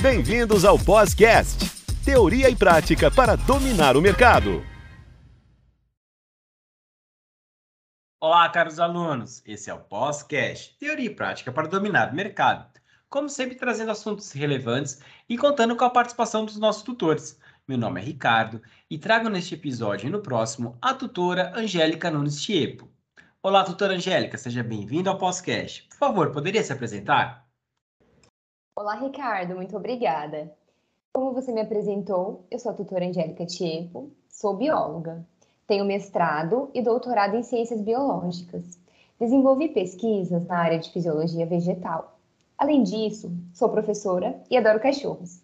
Bem-vindos ao Podcast, teoria e prática para dominar o mercado. Olá, caros alunos. Esse é o Podcast, teoria e prática para dominar o mercado. Como sempre, trazendo assuntos relevantes e contando com a participação dos nossos tutores. Meu nome é Ricardo e trago neste episódio e no próximo a tutora Angélica Nunes Tiepo. Olá, tutora Angélica, seja bem-vinda ao podcast. Por favor, poderia se apresentar? Olá, Ricardo, muito obrigada. Como você me apresentou, eu sou a tutora Angélica Tiepo, sou bióloga. Tenho mestrado e doutorado em ciências biológicas. Desenvolvi pesquisas na área de fisiologia vegetal. Além disso, sou professora e adoro cachorros.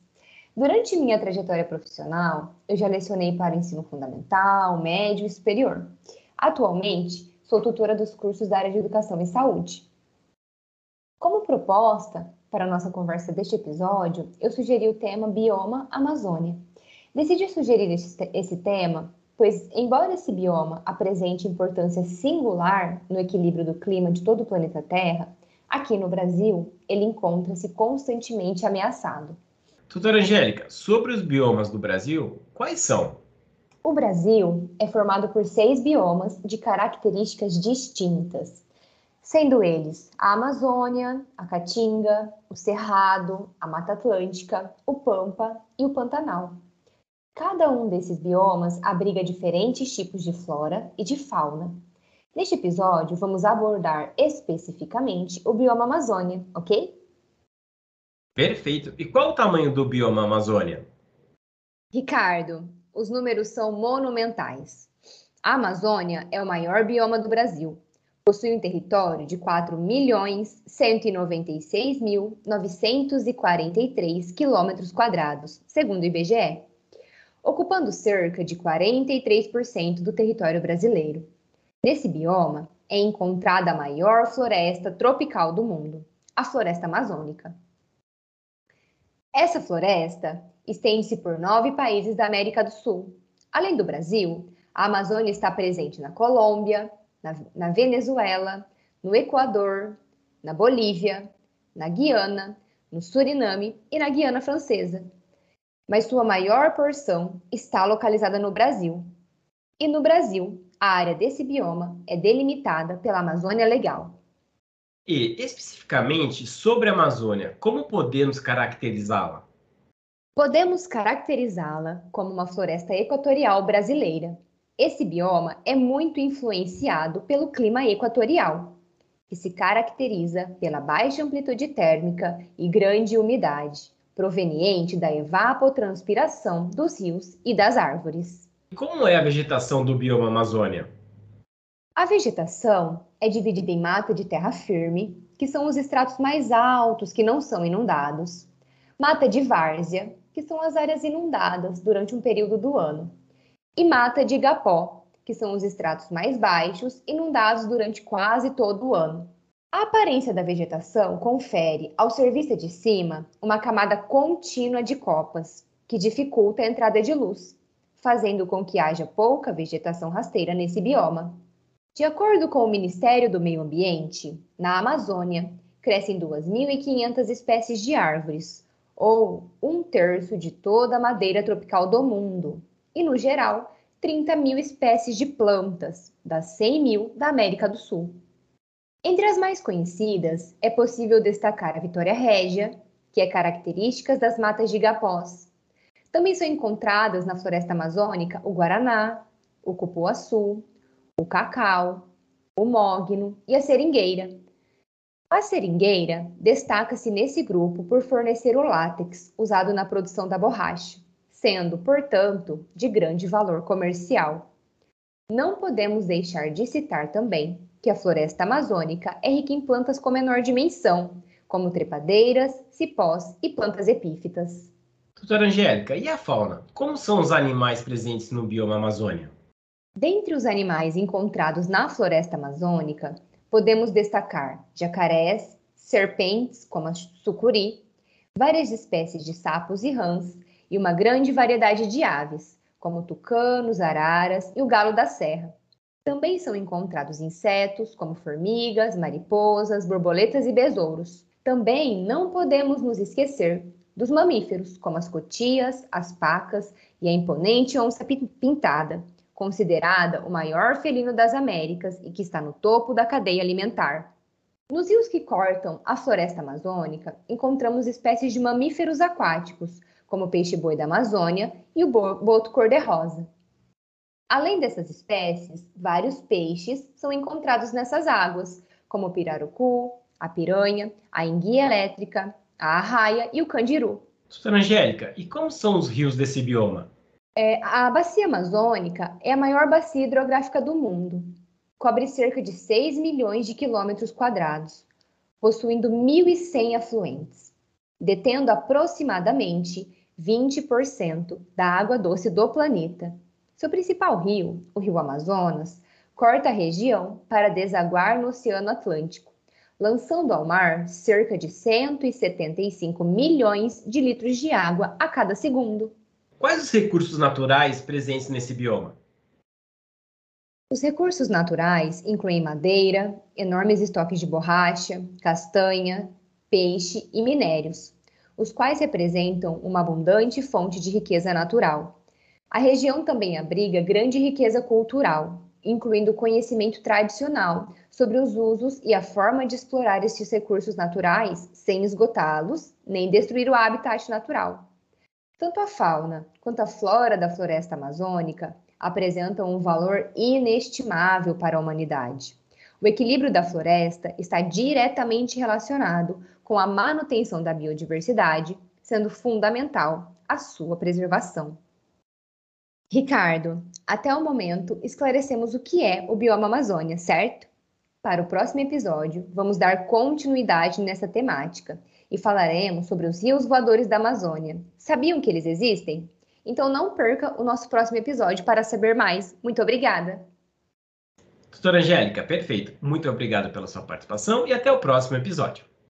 Durante minha trajetória profissional, eu já lecionei para o ensino fundamental, médio e superior. Atualmente, Sou tutora dos cursos da área de Educação e Saúde. Como proposta para a nossa conversa deste episódio, eu sugeri o tema Bioma Amazônia. Decidi sugerir esse tema, pois, embora esse bioma apresente importância singular no equilíbrio do clima de todo o planeta Terra, aqui no Brasil ele encontra-se constantemente ameaçado. Doutora Angélica, sobre os biomas do Brasil, quais são? O Brasil é formado por seis biomas de características distintas, sendo eles a Amazônia, a Caatinga, o Cerrado, a Mata Atlântica, o Pampa e o Pantanal. Cada um desses biomas abriga diferentes tipos de flora e de fauna. Neste episódio, vamos abordar especificamente o bioma Amazônia, ok? Perfeito. E qual o tamanho do bioma Amazônia? Ricardo, os números são monumentais. A Amazônia é o maior bioma do Brasil. Possui um território de 4.196.943 quilômetros quadrados, segundo o IBGE, ocupando cerca de 43% do território brasileiro. Nesse bioma é encontrada a maior floresta tropical do mundo, a floresta amazônica. Essa floresta estende-se por nove países da América do Sul. Além do Brasil, a Amazônia está presente na Colômbia, na, na Venezuela, no Equador, na Bolívia, na Guiana, no Suriname e na Guiana Francesa. Mas sua maior porção está localizada no Brasil. E no Brasil, a área desse bioma é delimitada pela Amazônia Legal. E, especificamente sobre a Amazônia, como podemos caracterizá-la? Podemos caracterizá-la como uma floresta equatorial brasileira. Esse bioma é muito influenciado pelo clima equatorial, que se caracteriza pela baixa amplitude térmica e grande umidade, proveniente da evapotranspiração dos rios e das árvores. Como é a vegetação do bioma Amazônia? A vegetação é dividida em mata de terra firme, que são os estratos mais altos que não são inundados, mata de várzea, que são as áreas inundadas durante um período do ano, e mata de igapó, que são os estratos mais baixos, inundados durante quase todo o ano. A aparência da vegetação confere ao ser vista de cima uma camada contínua de copas, que dificulta a entrada de luz, fazendo com que haja pouca vegetação rasteira nesse bioma. De acordo com o Ministério do Meio Ambiente, na Amazônia crescem 2.500 espécies de árvores, ou um terço de toda a madeira tropical do mundo, e, no geral, 30 mil espécies de plantas, das 100 mil da América do Sul. Entre as mais conhecidas, é possível destacar a Vitória régia, que é característica das matas de igapós. Também são encontradas na floresta amazônica o guaraná, o cupuaçu, o cacau, o mogno e a seringueira, a seringueira destaca-se nesse grupo por fornecer o látex usado na produção da borracha, sendo, portanto, de grande valor comercial. Não podemos deixar de citar também que a floresta amazônica é rica em plantas com menor dimensão, como trepadeiras, cipós e plantas epífitas. Doutora Angélica, e a fauna? Como são os animais presentes no bioma Amazônia? Dentre os animais encontrados na floresta amazônica, podemos destacar jacarés, serpentes, como a sucuri, várias espécies de sapos e rãs e uma grande variedade de aves, como tucanos, araras e o galo da serra. Também são encontrados insetos, como formigas, mariposas, borboletas e besouros. Também não podemos nos esquecer dos mamíferos, como as cotias, as pacas e a imponente onça pintada, considerada o maior felino das Américas e que está no topo da cadeia alimentar. Nos rios que cortam a floresta amazônica, encontramos espécies de mamíferos aquáticos, como o peixe-boi da Amazônia e o boto cor-de-rosa. Além dessas espécies, vários peixes são encontrados nessas águas, como o pirarucu, a piranha, a enguia elétrica, a arraia e o candiru. Doutora Angélica, e como são os rios desse bioma? É, a bacia amazônica é a maior bacia hidrográfica do mundo cobre cerca de 6 milhões de quilômetros quadrados, possuindo 1.100 afluentes, detendo aproximadamente 20% da água doce do planeta. Seu principal rio, o Rio Amazonas, corta a região para desaguar no Oceano Atlântico, lançando ao mar cerca de 175 milhões de litros de água a cada segundo. Quais os recursos naturais presentes nesse bioma? Os recursos naturais incluem madeira, enormes estoques de borracha, castanha, peixe e minérios, os quais representam uma abundante fonte de riqueza natural. A região também abriga grande riqueza cultural, incluindo conhecimento tradicional sobre os usos e a forma de explorar estes recursos naturais sem esgotá-los nem destruir o habitat natural. Tanto a fauna quanto a flora da floresta amazônica apresentam um valor inestimável para a humanidade. O equilíbrio da floresta está diretamente relacionado com a manutenção da biodiversidade, sendo fundamental a sua preservação. Ricardo, até o momento esclarecemos o que é o bioma Amazônia, certo? Para o próximo episódio, vamos dar continuidade nessa temática e falaremos sobre os rios voadores da Amazônia. Sabiam que eles existem? Então não perca o nosso próximo episódio para saber mais. Muito obrigada! Doutora Angélica, perfeito. Muito obrigado pela sua participação e até o próximo episódio.